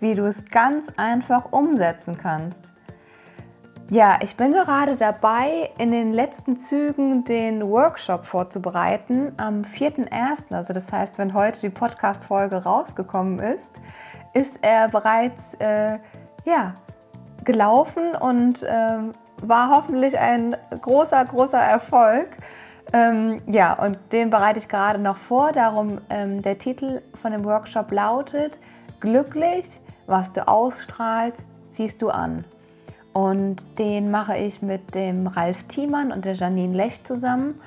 wie du es ganz einfach umsetzen kannst. Ja, ich bin gerade dabei, in den letzten Zügen den Workshop vorzubereiten am 4.1. Also das heißt, wenn heute die Podcast-Folge rausgekommen ist, ist er bereits äh, ja, gelaufen und äh, war hoffentlich ein großer, großer Erfolg. Ähm, ja, und den bereite ich gerade noch vor. Darum ähm, der Titel von dem Workshop lautet Glücklich, was du ausstrahlst, ziehst du an. Und den mache ich mit dem Ralf Thiemann und der Janine Lech zusammen.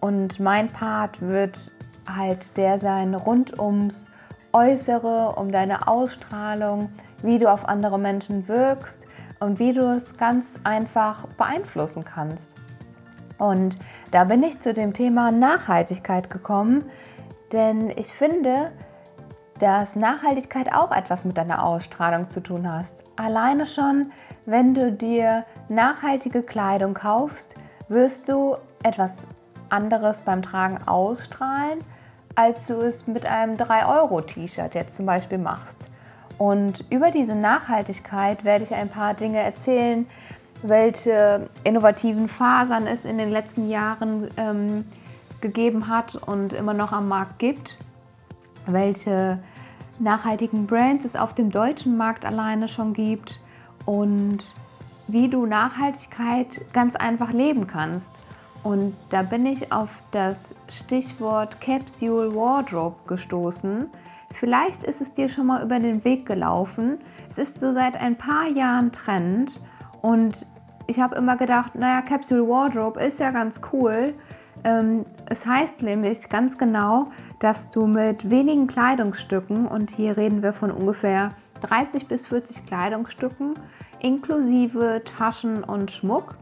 Und mein Part wird halt der sein rund ums Äußere, um deine Ausstrahlung, wie du auf andere Menschen wirkst und wie du es ganz einfach beeinflussen kannst. Und da bin ich zu dem Thema Nachhaltigkeit gekommen, denn ich finde, dass Nachhaltigkeit auch etwas mit deiner Ausstrahlung zu tun hast. Alleine schon, wenn du dir nachhaltige Kleidung kaufst, wirst du etwas anderes beim Tragen ausstrahlen, als du es mit einem 3-Euro-T-Shirt jetzt zum Beispiel machst. Und über diese Nachhaltigkeit werde ich ein paar Dinge erzählen, welche innovativen Fasern es in den letzten Jahren ähm, gegeben hat und immer noch am Markt gibt, welche nachhaltigen Brands es auf dem deutschen Markt alleine schon gibt und wie du Nachhaltigkeit ganz einfach leben kannst. Und da bin ich auf das Stichwort Capsule Wardrobe gestoßen. Vielleicht ist es dir schon mal über den Weg gelaufen. Es ist so seit ein paar Jahren Trend und ich habe immer gedacht, naja, Capsule Wardrobe ist ja ganz cool. Ähm, es heißt nämlich ganz genau, dass du mit wenigen Kleidungsstücken, und hier reden wir von ungefähr 30 bis 40 Kleidungsstücken, inklusive Taschen und Schmuck,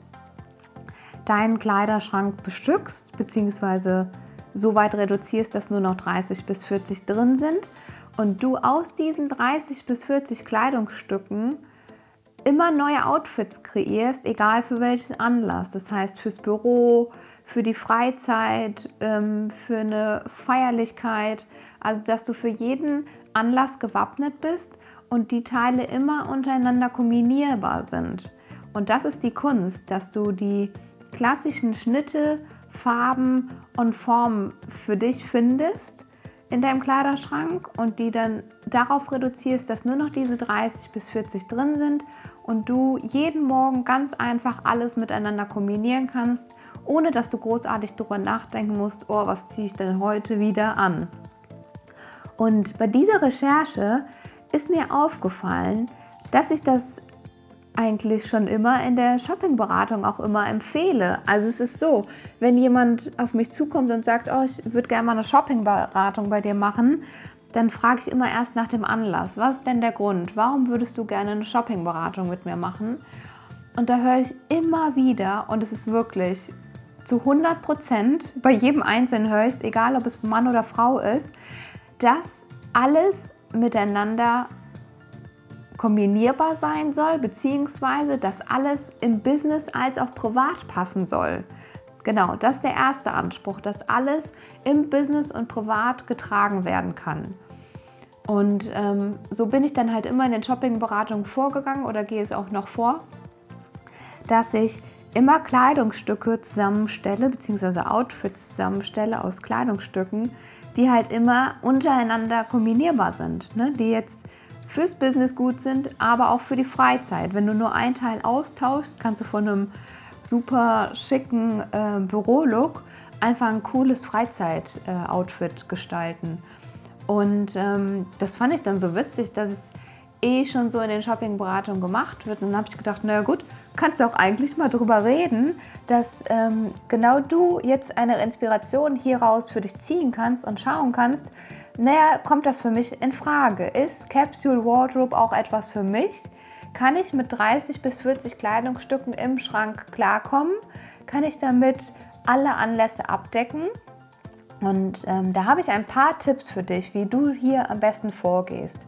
deinen Kleiderschrank bestückst, beziehungsweise so weit reduzierst, dass nur noch 30 bis 40 drin sind und du aus diesen 30 bis 40 Kleidungsstücken immer neue Outfits kreierst, egal für welchen Anlass. Das heißt fürs Büro, für die Freizeit, ähm, für eine Feierlichkeit. Also dass du für jeden Anlass gewappnet bist und die Teile immer untereinander kombinierbar sind. Und das ist die Kunst, dass du die klassischen Schnitte, Farben und Formen für dich findest in deinem Kleiderschrank und die dann darauf reduzierst, dass nur noch diese 30 bis 40 drin sind und du jeden Morgen ganz einfach alles miteinander kombinieren kannst, ohne dass du großartig darüber nachdenken musst, oh, was ziehe ich denn heute wieder an? Und bei dieser Recherche ist mir aufgefallen, dass ich das eigentlich schon immer in der Shoppingberatung auch immer empfehle. Also es ist so, wenn jemand auf mich zukommt und sagt, oh, ich würde gerne mal eine Shoppingberatung bei dir machen, dann frage ich immer erst nach dem Anlass. Was ist denn der Grund? Warum würdest du gerne eine Shoppingberatung mit mir machen? Und da höre ich immer wieder, und es ist wirklich zu 100 Prozent, bei jedem Einzelnen höre ich es, egal ob es Mann oder Frau ist, dass alles miteinander kombinierbar sein soll, beziehungsweise dass alles im Business als auch privat passen soll. Genau, das ist der erste Anspruch, dass alles im Business und privat getragen werden kann. Und ähm, so bin ich dann halt immer in den Shoppingberatungen vorgegangen oder gehe es auch noch vor, dass ich immer Kleidungsstücke zusammenstelle, beziehungsweise Outfits zusammenstelle aus Kleidungsstücken, die halt immer untereinander kombinierbar sind, ne? die jetzt fürs Business gut sind, aber auch für die Freizeit. Wenn du nur ein Teil austauschst, kannst du von einem super schicken äh, Bürolook einfach ein cooles Freizeit-Outfit äh, gestalten. Und ähm, das fand ich dann so witzig, dass es eh schon so in den Shoppingberatungen gemacht wird. Und dann habe ich gedacht, na gut, kannst du auch eigentlich mal drüber reden, dass ähm, genau du jetzt eine Inspiration hieraus für dich ziehen kannst und schauen kannst, naja, kommt das für mich in Frage? Ist Capsule Wardrobe auch etwas für mich? Kann ich mit 30 bis 40 Kleidungsstücken im Schrank klarkommen? Kann ich damit alle Anlässe abdecken? Und ähm, da habe ich ein paar Tipps für dich, wie du hier am besten vorgehst.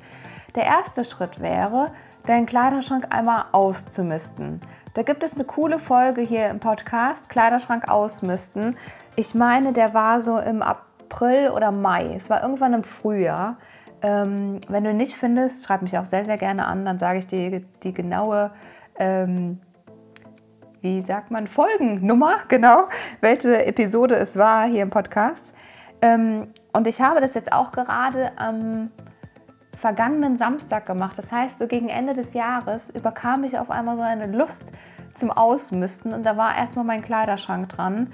Der erste Schritt wäre, deinen Kleiderschrank einmal auszumisten. Da gibt es eine coole Folge hier im Podcast, Kleiderschrank ausmisten. Ich meine, der war so im April oder Mai. Es war irgendwann im Frühjahr. Ähm, wenn du nicht findest, schreib mich auch sehr, sehr gerne an, dann sage ich dir die genaue, ähm, wie sagt man, Folgennummer, genau, welche Episode es war hier im Podcast. Ähm, und ich habe das jetzt auch gerade am vergangenen Samstag gemacht. Das heißt, so gegen Ende des Jahres überkam ich auf einmal so eine Lust zum Ausmisten und da war erstmal mein Kleiderschrank dran.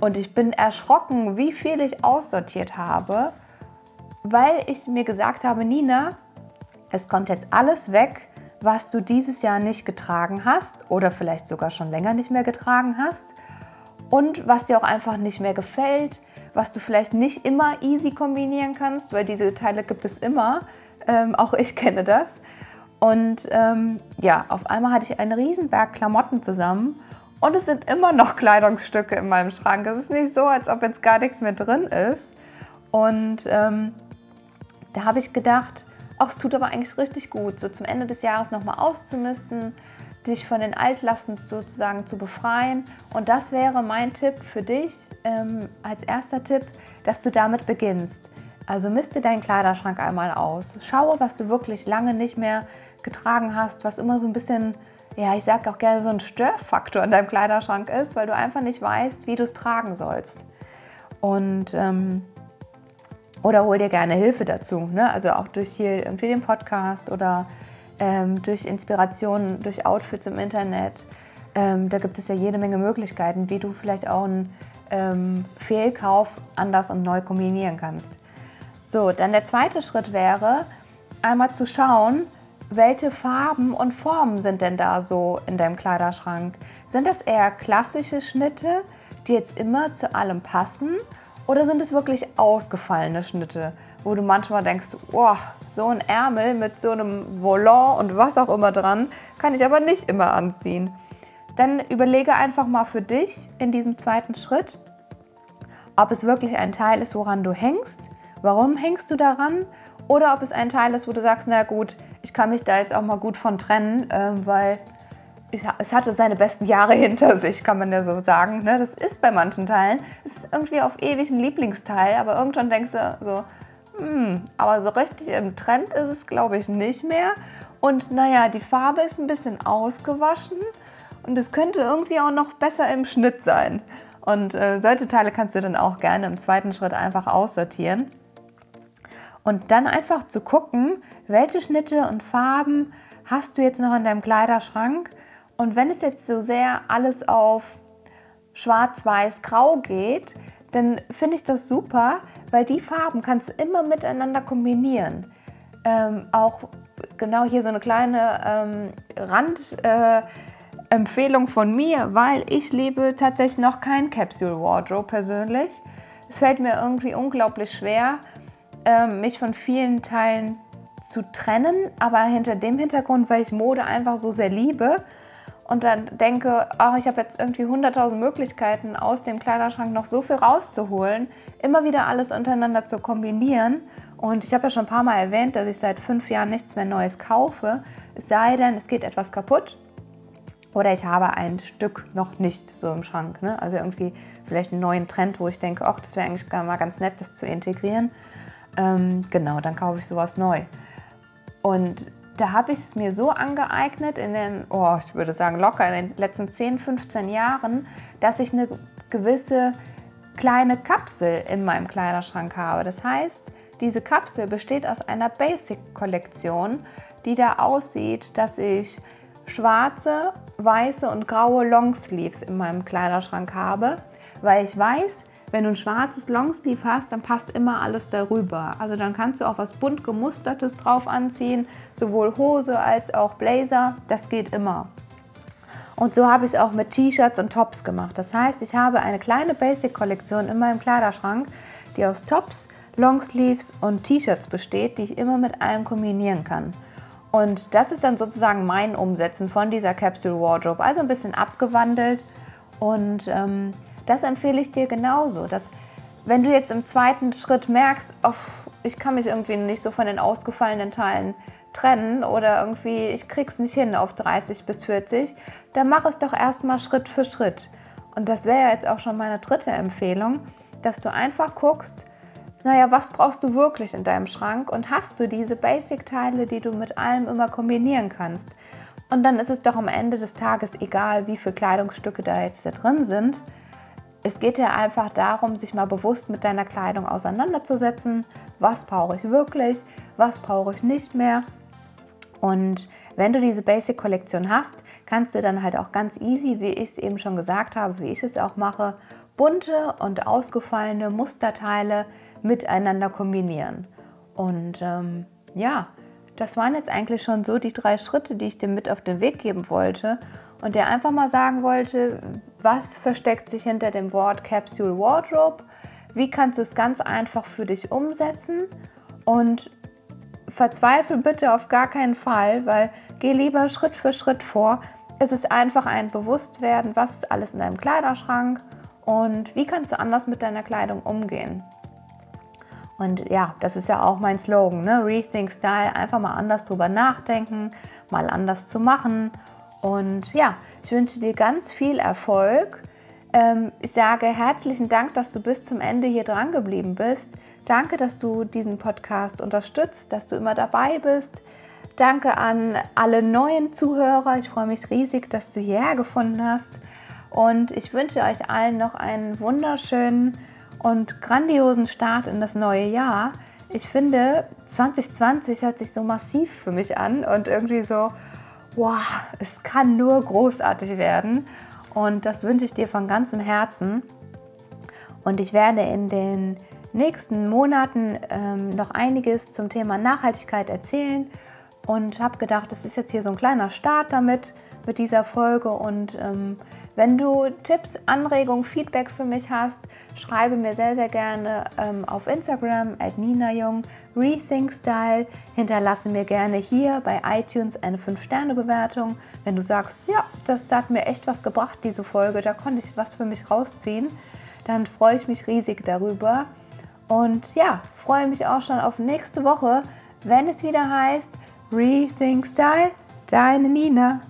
Und ich bin erschrocken, wie viel ich aussortiert habe, weil ich mir gesagt habe, Nina, es kommt jetzt alles weg, was du dieses Jahr nicht getragen hast oder vielleicht sogar schon länger nicht mehr getragen hast und was dir auch einfach nicht mehr gefällt, was du vielleicht nicht immer easy kombinieren kannst, weil diese Teile gibt es immer. Ähm, auch ich kenne das. Und ähm, ja, auf einmal hatte ich einen riesen Berg Klamotten zusammen und es sind immer noch Kleidungsstücke in meinem Schrank. Es ist nicht so, als ob jetzt gar nichts mehr drin ist. Und ähm, da habe ich gedacht, ach, es tut aber eigentlich richtig gut, so zum Ende des Jahres nochmal auszumisten, dich von den Altlasten sozusagen zu befreien. Und das wäre mein Tipp für dich ähm, als erster Tipp, dass du damit beginnst. Also misste deinen Kleiderschrank einmal aus. Schaue, was du wirklich lange nicht mehr getragen hast, was immer so ein bisschen, ja, ich sage auch gerne so ein Störfaktor in deinem Kleiderschrank ist, weil du einfach nicht weißt, wie du es tragen sollst. Und ähm, oder hol dir gerne Hilfe dazu, ne? also auch durch hier irgendwie den Podcast oder ähm, durch Inspirationen, durch Outfits im Internet. Ähm, da gibt es ja jede Menge Möglichkeiten, wie du vielleicht auch einen ähm, Fehlkauf anders und neu kombinieren kannst. So, dann der zweite Schritt wäre, einmal zu schauen, welche Farben und Formen sind denn da so in deinem Kleiderschrank? Sind das eher klassische Schnitte, die jetzt immer zu allem passen? Oder sind es wirklich ausgefallene Schnitte, wo du manchmal denkst, oh, so ein Ärmel mit so einem Volant und was auch immer dran, kann ich aber nicht immer anziehen. Dann überlege einfach mal für dich in diesem zweiten Schritt, ob es wirklich ein Teil ist, woran du hängst warum hängst du daran? Oder ob es ein Teil ist, wo du sagst, na gut, ich kann mich da jetzt auch mal gut von trennen, äh, weil ich, es hatte seine besten Jahre hinter sich, kann man ja so sagen. Ne? Das ist bei manchen Teilen. Es ist irgendwie auf ewig ein Lieblingsteil, aber irgendwann denkst du so, hm, aber so richtig im Trend ist es, glaube ich, nicht mehr. Und naja, die Farbe ist ein bisschen ausgewaschen und es könnte irgendwie auch noch besser im Schnitt sein. Und äh, solche Teile kannst du dann auch gerne im zweiten Schritt einfach aussortieren. Und dann einfach zu gucken, welche Schnitte und Farben hast du jetzt noch in deinem Kleiderschrank. Und wenn es jetzt so sehr alles auf schwarz-weiß-grau geht, dann finde ich das super, weil die Farben kannst du immer miteinander kombinieren. Ähm, auch genau hier so eine kleine ähm, Randempfehlung äh, von mir, weil ich liebe tatsächlich noch kein Capsule Wardrobe persönlich. Es fällt mir irgendwie unglaublich schwer, mich von vielen Teilen zu trennen, aber hinter dem Hintergrund, weil ich Mode einfach so sehr liebe und dann denke, oh, ich habe jetzt irgendwie 100.000 Möglichkeiten aus dem Kleiderschrank noch so viel rauszuholen, immer wieder alles untereinander zu kombinieren. Und ich habe ja schon ein paar Mal erwähnt, dass ich seit fünf Jahren nichts mehr Neues kaufe, es sei denn, es geht etwas kaputt oder ich habe ein Stück noch nicht so im Schrank. Ne? Also irgendwie vielleicht einen neuen Trend, wo ich denke, ach, das wäre eigentlich mal ganz nett, das zu integrieren. Ähm, genau, dann kaufe ich sowas neu. Und da habe ich es mir so angeeignet in den, oh, ich würde sagen locker in den letzten 10, 15 Jahren, dass ich eine gewisse kleine Kapsel in meinem Kleiderschrank habe. Das heißt, diese Kapsel besteht aus einer Basic-Kollektion, die da aussieht, dass ich schwarze, weiße und graue Longsleeves in meinem Kleiderschrank habe, weil ich weiß, wenn du ein schwarzes Longsleeve hast, dann passt immer alles darüber. Also dann kannst du auch was bunt gemustertes drauf anziehen, sowohl Hose als auch Blazer. Das geht immer. Und so habe ich es auch mit T-Shirts und Tops gemacht. Das heißt, ich habe eine kleine Basic-Kollektion in meinem Kleiderschrank, die aus Tops, Longsleeves und T-Shirts besteht, die ich immer mit allem kombinieren kann. Und das ist dann sozusagen mein Umsetzen von dieser Capsule Wardrobe, also ein bisschen abgewandelt. Und ähm, das empfehle ich dir genauso, dass wenn du jetzt im zweiten Schritt merkst, oh, ich kann mich irgendwie nicht so von den ausgefallenen Teilen trennen oder irgendwie ich krieg's nicht hin auf 30 bis 40, dann mach es doch erstmal Schritt für Schritt. Und das wäre jetzt auch schon meine dritte Empfehlung, dass du einfach guckst, naja, was brauchst du wirklich in deinem Schrank und hast du diese Basic-Teile, die du mit allem immer kombinieren kannst. Und dann ist es doch am Ende des Tages egal, wie viele Kleidungsstücke da jetzt da drin sind. Es geht ja einfach darum, sich mal bewusst mit deiner Kleidung auseinanderzusetzen. Was brauche ich wirklich? Was brauche ich nicht mehr? Und wenn du diese Basic-Kollektion hast, kannst du dann halt auch ganz easy, wie ich es eben schon gesagt habe, wie ich es auch mache, bunte und ausgefallene Musterteile miteinander kombinieren. Und ähm, ja, das waren jetzt eigentlich schon so die drei Schritte, die ich dir mit auf den Weg geben wollte und dir einfach mal sagen wollte, was versteckt sich hinter dem Wort Capsule Wardrobe, wie kannst du es ganz einfach für dich umsetzen und verzweifle bitte auf gar keinen Fall, weil geh lieber Schritt für Schritt vor. Es ist einfach ein Bewusstwerden, was ist alles in deinem Kleiderschrank und wie kannst du anders mit deiner Kleidung umgehen. Und ja, das ist ja auch mein Slogan, ne? Rethink Style, einfach mal anders drüber nachdenken, mal anders zu machen. Und ja, ich wünsche dir ganz viel Erfolg. Ähm, ich sage herzlichen Dank, dass du bis zum Ende hier dran geblieben bist. Danke, dass du diesen Podcast unterstützt, dass du immer dabei bist. Danke an alle neuen Zuhörer. Ich freue mich riesig, dass du hierher gefunden hast. Und ich wünsche euch allen noch einen wunderschönen und grandiosen Start in das neue Jahr. Ich finde, 2020 hört sich so massiv für mich an und irgendwie so, wow, es kann nur großartig werden. Und das wünsche ich dir von ganzem Herzen. Und ich werde in den nächsten Monaten ähm, noch einiges zum Thema Nachhaltigkeit erzählen und habe gedacht, das ist jetzt hier so ein kleiner Start damit, mit dieser Folge. Und ähm, wenn du Tipps, Anregungen, Feedback für mich hast, schreibe mir sehr, sehr gerne ähm, auf Instagram at Nina Jung Rethink Style. Hinterlasse mir gerne hier bei iTunes eine 5-Sterne-Bewertung. Wenn du sagst, ja, das hat mir echt was gebracht, diese Folge, da konnte ich was für mich rausziehen, dann freue ich mich riesig darüber. Und ja, freue mich auch schon auf nächste Woche, wenn es wieder heißt Rethink Style, deine Nina.